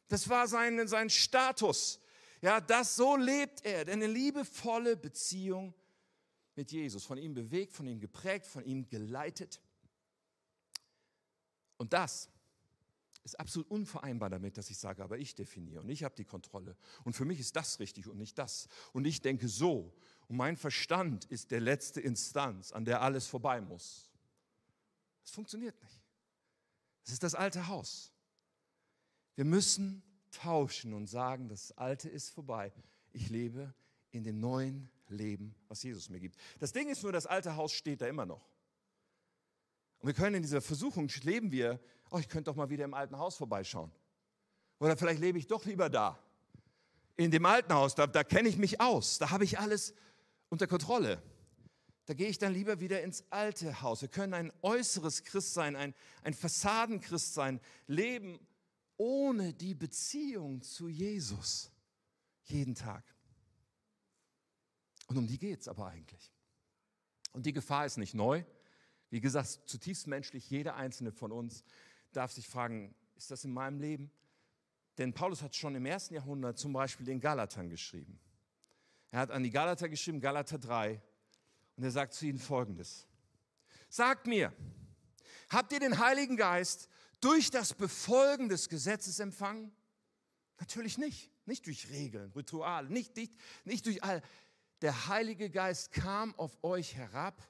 Das war sein, sein Status. Ja, das so lebt er. Eine liebevolle Beziehung mit Jesus. Von ihm bewegt, von ihm geprägt, von ihm geleitet. Und das ist absolut unvereinbar damit, dass ich sage, aber ich definiere und ich habe die Kontrolle. Und für mich ist das richtig und nicht das. Und ich denke so. Und mein Verstand ist der letzte Instanz, an der alles vorbei muss. Das funktioniert nicht. Das ist das alte Haus. Wir müssen tauschen und sagen, das Alte ist vorbei. Ich lebe in dem neuen Leben, was Jesus mir gibt. Das Ding ist nur, das alte Haus steht da immer noch. Und wir können in dieser Versuchung leben wir, oh, ich könnte doch mal wieder im alten Haus vorbeischauen. Oder vielleicht lebe ich doch lieber da. In dem alten Haus, da, da kenne ich mich aus, da habe ich alles unter Kontrolle. Da gehe ich dann lieber wieder ins alte Haus. Wir können ein äußeres Christsein, ein, ein Fassadenchristsein leben, ohne die Beziehung zu Jesus. Jeden Tag. Und um die geht es aber eigentlich. Und die Gefahr ist nicht neu. Wie gesagt, zutiefst menschlich, jeder einzelne von uns darf sich fragen, ist das in meinem Leben? Denn Paulus hat schon im ersten Jahrhundert zum Beispiel den Galatern geschrieben. Er hat an die Galater geschrieben, Galater 3, und er sagt zu ihnen folgendes. Sagt mir, habt ihr den Heiligen Geist durch das Befolgen des Gesetzes empfangen? Natürlich nicht. Nicht durch Regeln, Rituale, nicht, nicht, nicht durch all. Der Heilige Geist kam auf euch herab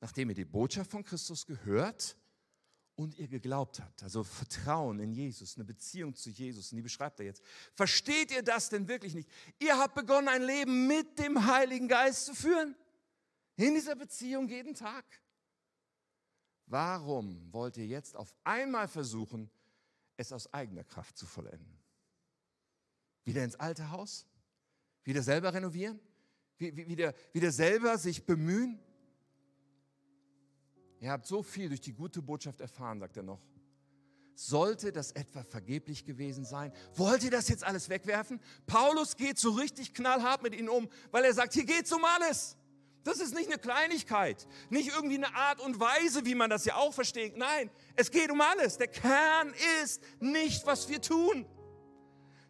nachdem ihr die Botschaft von Christus gehört und ihr geglaubt habt. Also Vertrauen in Jesus, eine Beziehung zu Jesus. Und die beschreibt er jetzt. Versteht ihr das denn wirklich nicht? Ihr habt begonnen, ein Leben mit dem Heiligen Geist zu führen. In dieser Beziehung jeden Tag. Warum wollt ihr jetzt auf einmal versuchen, es aus eigener Kraft zu vollenden? Wieder ins alte Haus? Wieder selber renovieren? Wieder, wieder selber sich bemühen? Ihr habt so viel durch die gute Botschaft erfahren, sagt er noch. Sollte das etwa vergeblich gewesen sein? Wollt ihr das jetzt alles wegwerfen? Paulus geht so richtig knallhart mit ihnen um, weil er sagt, hier geht es um alles. Das ist nicht eine Kleinigkeit, nicht irgendwie eine Art und Weise, wie man das ja auch versteht. Nein, es geht um alles. Der Kern ist nicht, was wir tun,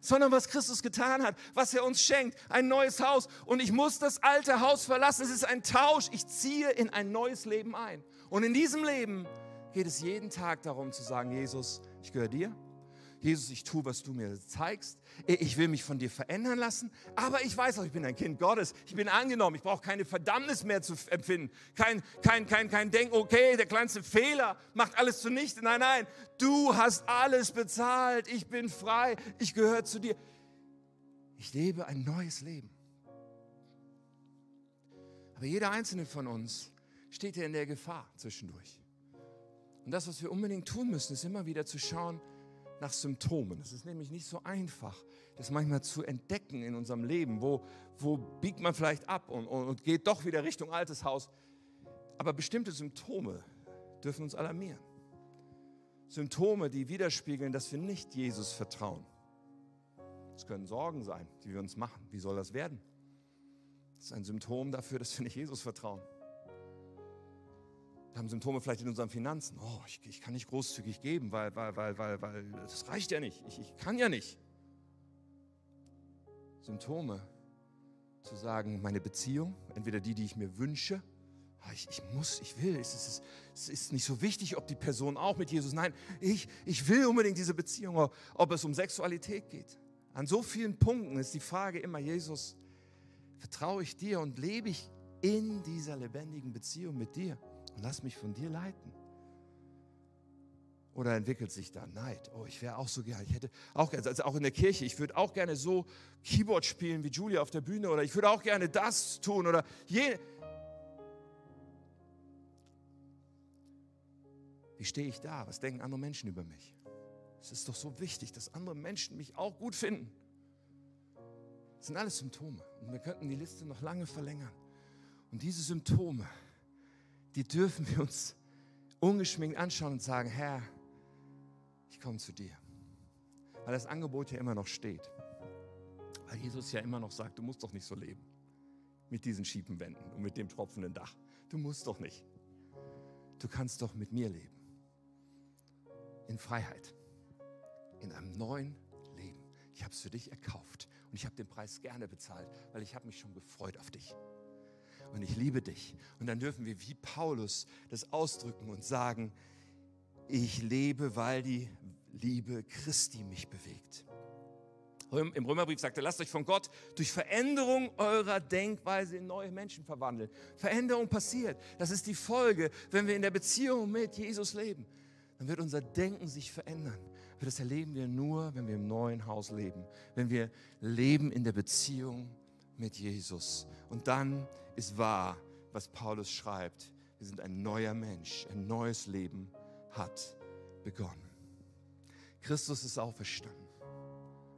sondern was Christus getan hat, was er uns schenkt, ein neues Haus. Und ich muss das alte Haus verlassen. Es ist ein Tausch. Ich ziehe in ein neues Leben ein. Und in diesem Leben geht es jeden Tag darum zu sagen, Jesus, ich gehöre dir. Jesus, ich tue, was du mir zeigst. Ich will mich von dir verändern lassen. Aber ich weiß auch, ich bin ein Kind Gottes. Ich bin angenommen. Ich brauche keine Verdammnis mehr zu empfinden. Kein, kein, kein, kein Denken, okay, der kleinste Fehler macht alles zunichte. Nein, nein. Du hast alles bezahlt. Ich bin frei. Ich gehöre zu dir. Ich lebe ein neues Leben. Aber jeder einzelne von uns steht ja in der Gefahr zwischendurch. Und das, was wir unbedingt tun müssen, ist immer wieder zu schauen nach Symptomen. Es ist nämlich nicht so einfach, das manchmal zu entdecken in unserem Leben. Wo, wo biegt man vielleicht ab und, und, und geht doch wieder Richtung altes Haus. Aber bestimmte Symptome dürfen uns alarmieren. Symptome, die widerspiegeln, dass wir nicht Jesus vertrauen. Es können Sorgen sein, die wir uns machen. Wie soll das werden? Das ist ein Symptom dafür, dass wir nicht Jesus vertrauen. Haben Symptome vielleicht in unseren Finanzen. Oh, ich, ich kann nicht großzügig geben, weil, weil, weil, weil, weil das reicht ja nicht. Ich, ich kann ja nicht. Symptome zu sagen, meine Beziehung, entweder die, die ich mir wünsche, ah, ich, ich, muss, ich will, es ist, es ist nicht so wichtig, ob die Person auch mit Jesus, nein, ich, ich will unbedingt diese Beziehung, ob es um Sexualität geht. An so vielen Punkten ist die Frage immer, Jesus, vertraue ich dir und lebe ich in dieser lebendigen Beziehung mit dir? Und lass mich von dir leiten. Oder entwickelt sich da Neid? Oh, ich wäre auch so gerne, ich hätte auch, also auch in der Kirche, ich würde auch gerne so Keyboard spielen wie Julia auf der Bühne oder ich würde auch gerne das tun oder jene. Wie stehe ich da? Was denken andere Menschen über mich? Es ist doch so wichtig, dass andere Menschen mich auch gut finden. Das sind alles Symptome und wir könnten die Liste noch lange verlängern. Und diese Symptome, die dürfen wir uns ungeschminkt anschauen und sagen, Herr, ich komme zu dir. Weil das Angebot ja immer noch steht. Weil Jesus ja immer noch sagt, du musst doch nicht so leben. Mit diesen schiefen Wänden und mit dem tropfenden Dach. Du musst doch nicht. Du kannst doch mit mir leben. In Freiheit. In einem neuen Leben. Ich habe es für dich erkauft und ich habe den Preis gerne bezahlt, weil ich habe mich schon gefreut auf dich und ich liebe dich. Und dann dürfen wir wie Paulus das ausdrücken und sagen, ich lebe, weil die Liebe Christi mich bewegt. Im Römerbrief sagt er, lasst euch von Gott durch Veränderung eurer Denkweise in neue Menschen verwandeln. Veränderung passiert. Das ist die Folge, wenn wir in der Beziehung mit Jesus leben. Dann wird unser Denken sich verändern. Aber das erleben wir nur, wenn wir im neuen Haus leben. Wenn wir leben in der Beziehung mit Jesus. Und dann ist wahr, was Paulus schreibt. Wir sind ein neuer Mensch, ein neues Leben hat begonnen. Christus ist auferstanden.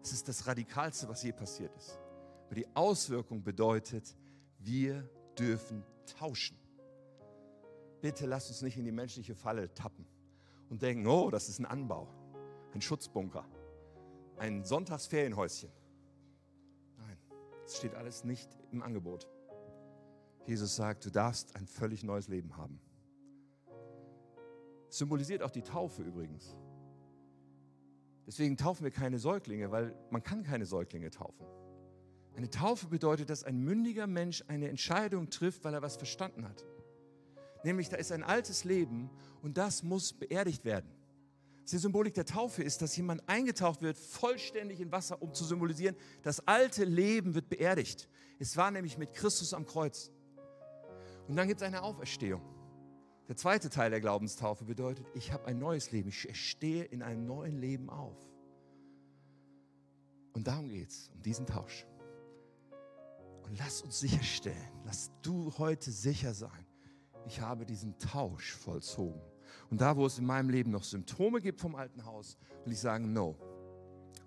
Es ist das Radikalste, was je passiert ist. Aber die Auswirkung bedeutet, wir dürfen tauschen. Bitte lasst uns nicht in die menschliche Falle tappen und denken, oh, das ist ein Anbau, ein Schutzbunker, ein Sonntagsferienhäuschen. Nein, es steht alles nicht im Angebot. Jesus sagt, du darfst ein völlig neues Leben haben. Symbolisiert auch die Taufe übrigens. Deswegen taufen wir keine Säuglinge, weil man kann keine Säuglinge taufen. Eine Taufe bedeutet, dass ein mündiger Mensch eine Entscheidung trifft, weil er was verstanden hat. Nämlich, da ist ein altes Leben und das muss beerdigt werden. Die Symbolik der Taufe ist, dass jemand eingetaucht wird, vollständig in Wasser, um zu symbolisieren, das alte Leben wird beerdigt. Es war nämlich mit Christus am Kreuz. Und dann gibt es eine Auferstehung. Der zweite Teil der Glaubenstaufe bedeutet, ich habe ein neues Leben. Ich stehe in einem neuen Leben auf. Und darum geht es, um diesen Tausch. Und lass uns sicherstellen, lass du heute sicher sein, ich habe diesen Tausch vollzogen. Und da, wo es in meinem Leben noch Symptome gibt vom alten Haus, will ich sagen, no,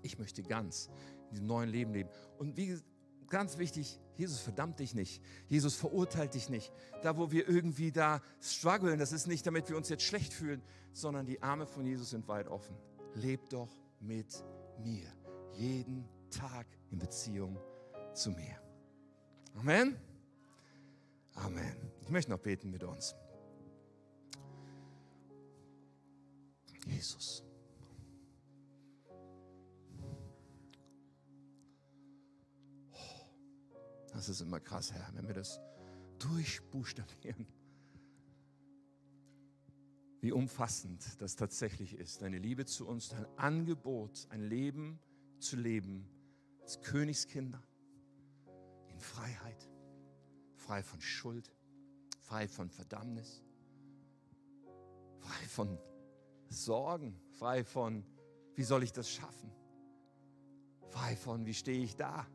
ich möchte ganz in diesem neuen Leben leben. Und wie ganz wichtig, Jesus verdammt dich nicht. Jesus verurteilt dich nicht. Da, wo wir irgendwie da strugglen, das ist nicht, damit wir uns jetzt schlecht fühlen, sondern die Arme von Jesus sind weit offen. Leb doch mit mir. Jeden Tag in Beziehung zu mir. Amen. Amen. Ich möchte noch beten mit uns. Jesus. Das ist immer krass, Herr, wenn wir das durchbuchstabieren. Wie umfassend das tatsächlich ist, deine Liebe zu uns, dein Angebot, ein Leben zu leben als Königskinder in Freiheit, frei von Schuld, frei von Verdammnis, frei von Sorgen, frei von, wie soll ich das schaffen, frei von, wie stehe ich da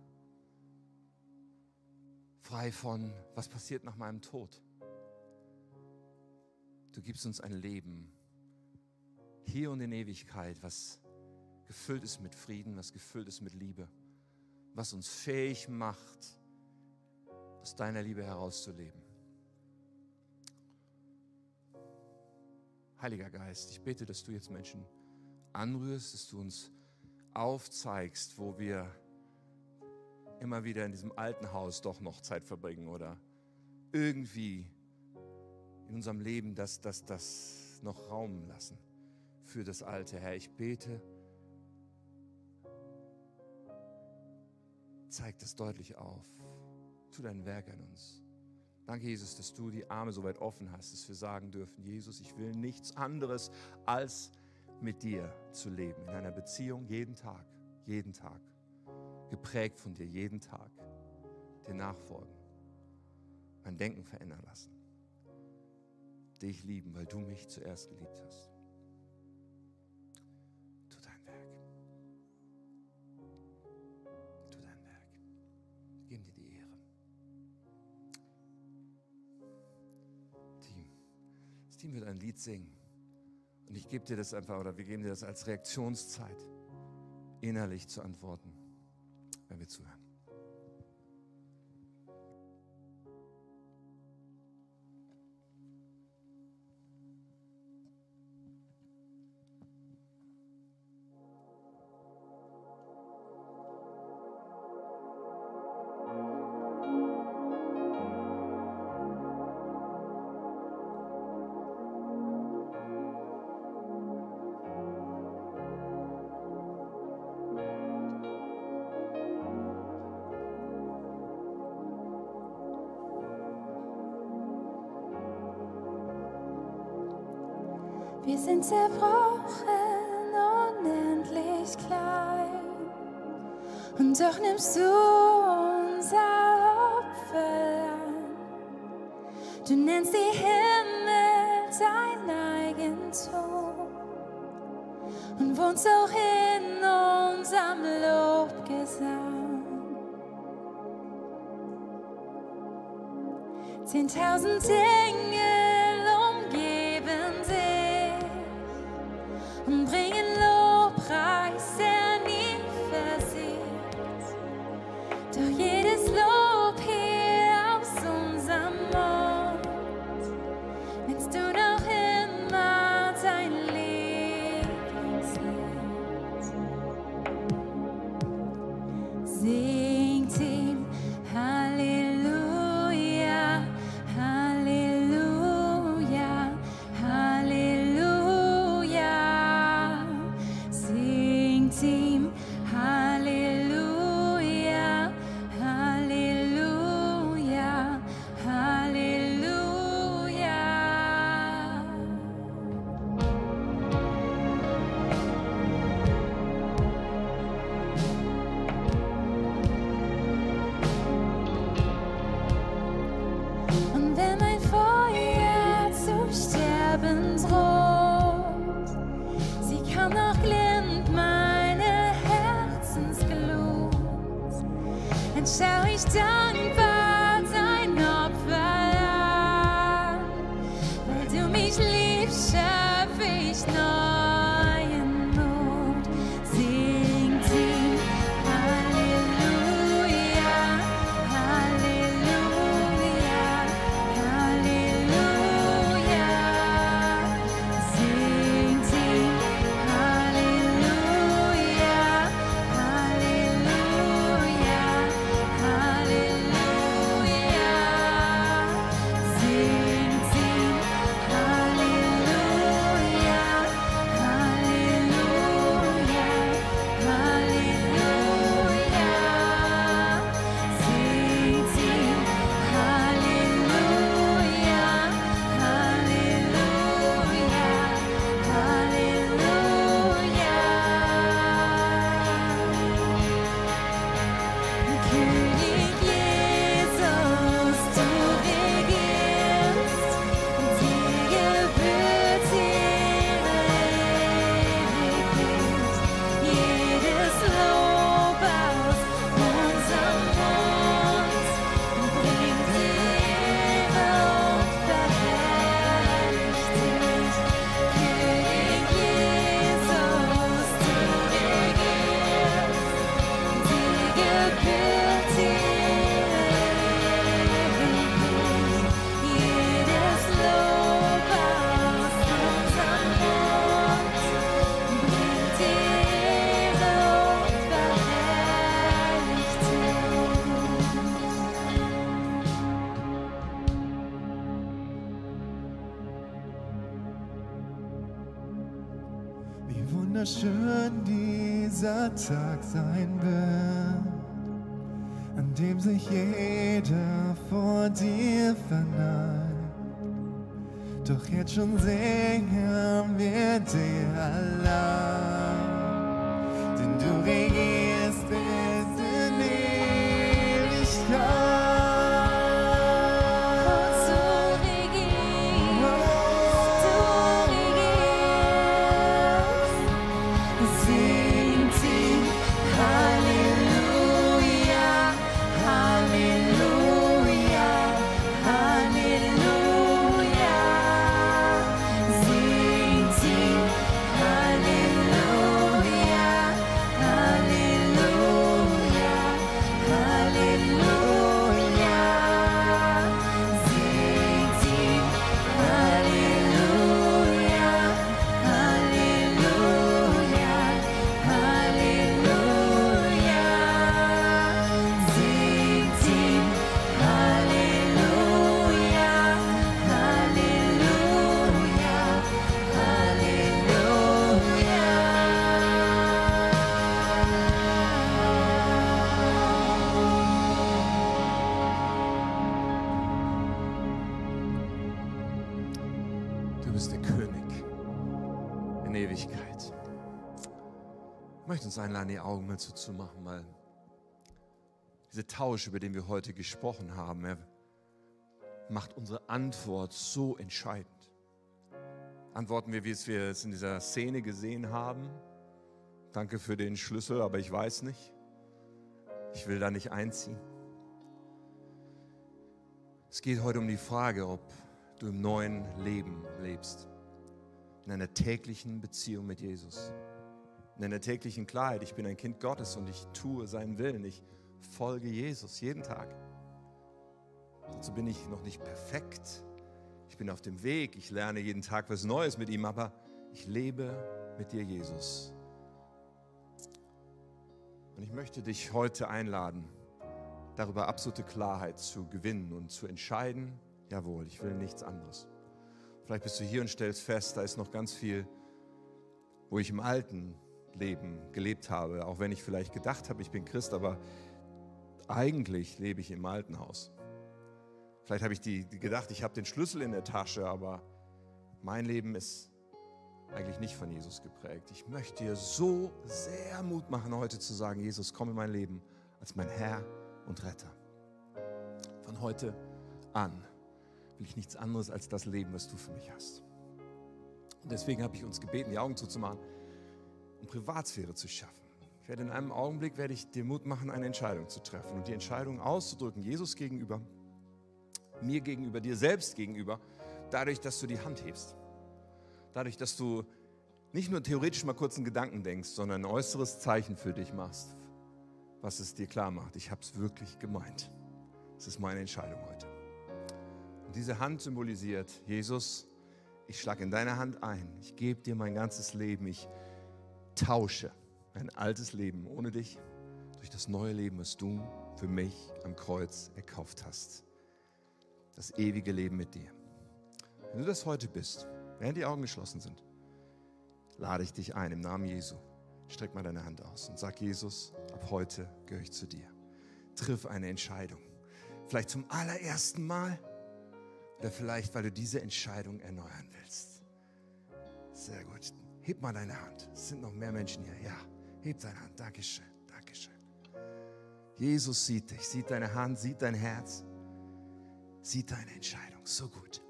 frei von, was passiert nach meinem Tod. Du gibst uns ein Leben hier und in Ewigkeit, was gefüllt ist mit Frieden, was gefüllt ist mit Liebe, was uns fähig macht, aus deiner Liebe herauszuleben. Heiliger Geist, ich bete, dass du jetzt Menschen anrührst, dass du uns aufzeigst, wo wir immer wieder in diesem alten Haus doch noch Zeit verbringen oder irgendwie in unserem Leben das, das, das noch Raum lassen für das Alte. Herr, ich bete, zeig das deutlich auf. Tu dein Werk an uns. Danke, Jesus, dass du die Arme so weit offen hast, dass wir sagen dürfen, Jesus, ich will nichts anderes als mit dir zu leben, in einer Beziehung jeden Tag, jeden Tag geprägt von dir jeden Tag, dir nachfolgen, mein Denken verändern lassen, dich lieben, weil du mich zuerst geliebt hast. Tu dein Werk. Tu dein Werk. Gib dir die Ehre. Team. Das Team wird ein Lied singen. Und ich gebe dir das einfach, oder wir geben dir das als Reaktionszeit, innerlich zu antworten zuhören. Tag sein wird, an dem sich jeder vor dir verneigt. Doch jetzt schon singen einladen, die Augen mal zuzumachen, weil dieser Tausch, über den wir heute gesprochen haben, er macht unsere Antwort so entscheidend. Antworten wir, wie es wir es in dieser Szene gesehen haben. Danke für den Schlüssel, aber ich weiß nicht. Ich will da nicht einziehen. Es geht heute um die Frage, ob du im neuen Leben lebst. In einer täglichen Beziehung mit Jesus. In einer täglichen Klarheit. Ich bin ein Kind Gottes und ich tue seinen Willen. Ich folge Jesus jeden Tag. Dazu bin ich noch nicht perfekt. Ich bin auf dem Weg. Ich lerne jeden Tag was Neues mit ihm, aber ich lebe mit dir, Jesus. Und ich möchte dich heute einladen, darüber absolute Klarheit zu gewinnen und zu entscheiden, jawohl, ich will nichts anderes. Vielleicht bist du hier und stellst fest, da ist noch ganz viel, wo ich im alten Leben gelebt habe, auch wenn ich vielleicht gedacht habe, ich bin Christ, aber eigentlich lebe ich im alten Haus. Vielleicht habe ich die, die gedacht, ich habe den Schlüssel in der Tasche, aber mein Leben ist eigentlich nicht von Jesus geprägt. Ich möchte dir so sehr Mut machen, heute zu sagen, Jesus, komm in mein Leben als mein Herr und Retter. Von heute an will ich nichts anderes als das Leben, was du für mich hast. Und deswegen habe ich uns gebeten, die Augen zuzumachen, um Privatsphäre zu schaffen. Ich werde in einem Augenblick werde ich dir Mut machen, eine Entscheidung zu treffen und die Entscheidung auszudrücken, Jesus gegenüber, mir gegenüber, dir selbst gegenüber, dadurch, dass du die Hand hebst. Dadurch, dass du nicht nur theoretisch mal kurz einen Gedanken denkst, sondern ein äußeres Zeichen für dich machst, was es dir klar macht. Ich habe es wirklich gemeint. Es ist meine Entscheidung heute. Und diese Hand symbolisiert, Jesus, ich schlage in deine Hand ein. Ich gebe dir mein ganzes Leben. Ich tausche ein altes Leben ohne dich durch das neue Leben, was du für mich am Kreuz erkauft hast. Das ewige Leben mit dir. Wenn du das heute bist, während die Augen geschlossen sind, lade ich dich ein im Namen Jesu. Streck mal deine Hand aus und sag Jesus, ab heute gehöre ich zu dir. Triff eine Entscheidung. Vielleicht zum allerersten Mal oder vielleicht, weil du diese Entscheidung erneuern willst. Sehr gut. Heb mal deine Hand. Es sind noch mehr Menschen hier. Ja, heb deine Hand. Dankeschön. Dankeschön. Jesus sieht dich, sieht deine Hand, sieht dein Herz, sieht deine Entscheidung. So gut.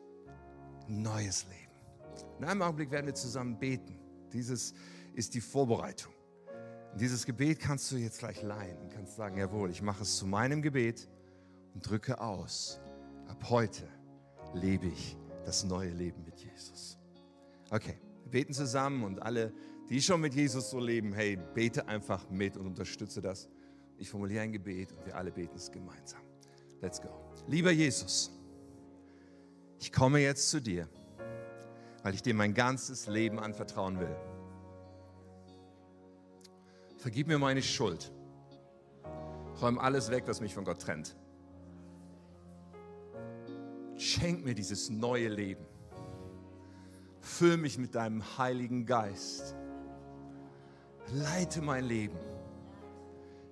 Neues Leben. In einem Augenblick werden wir zusammen beten. Dieses ist die Vorbereitung. Und dieses Gebet kannst du jetzt gleich leihen und kannst sagen, jawohl, ich mache es zu meinem Gebet und drücke aus. Ab heute lebe ich das neue Leben mit Jesus. Okay, beten zusammen und alle, die schon mit Jesus so leben, hey, bete einfach mit und unterstütze das. Ich formuliere ein Gebet und wir alle beten es gemeinsam. Let's go. Lieber Jesus, ich komme jetzt zu dir, weil ich dir mein ganzes Leben anvertrauen will. Vergib mir meine Schuld. Räum alles weg, was mich von Gott trennt. Schenk mir dieses neue Leben. Füll mich mit deinem Heiligen Geist. Leite mein Leben.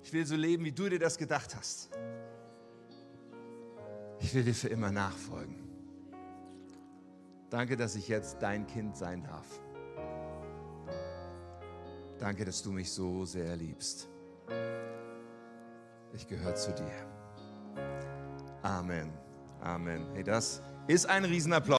Ich will so leben, wie du dir das gedacht hast. Ich will dir für immer nachfolgen. Danke, dass ich jetzt dein Kind sein darf. Danke, dass du mich so sehr liebst. Ich gehöre zu dir. Amen. Amen. Hey, das ist ein Riesenapplaus.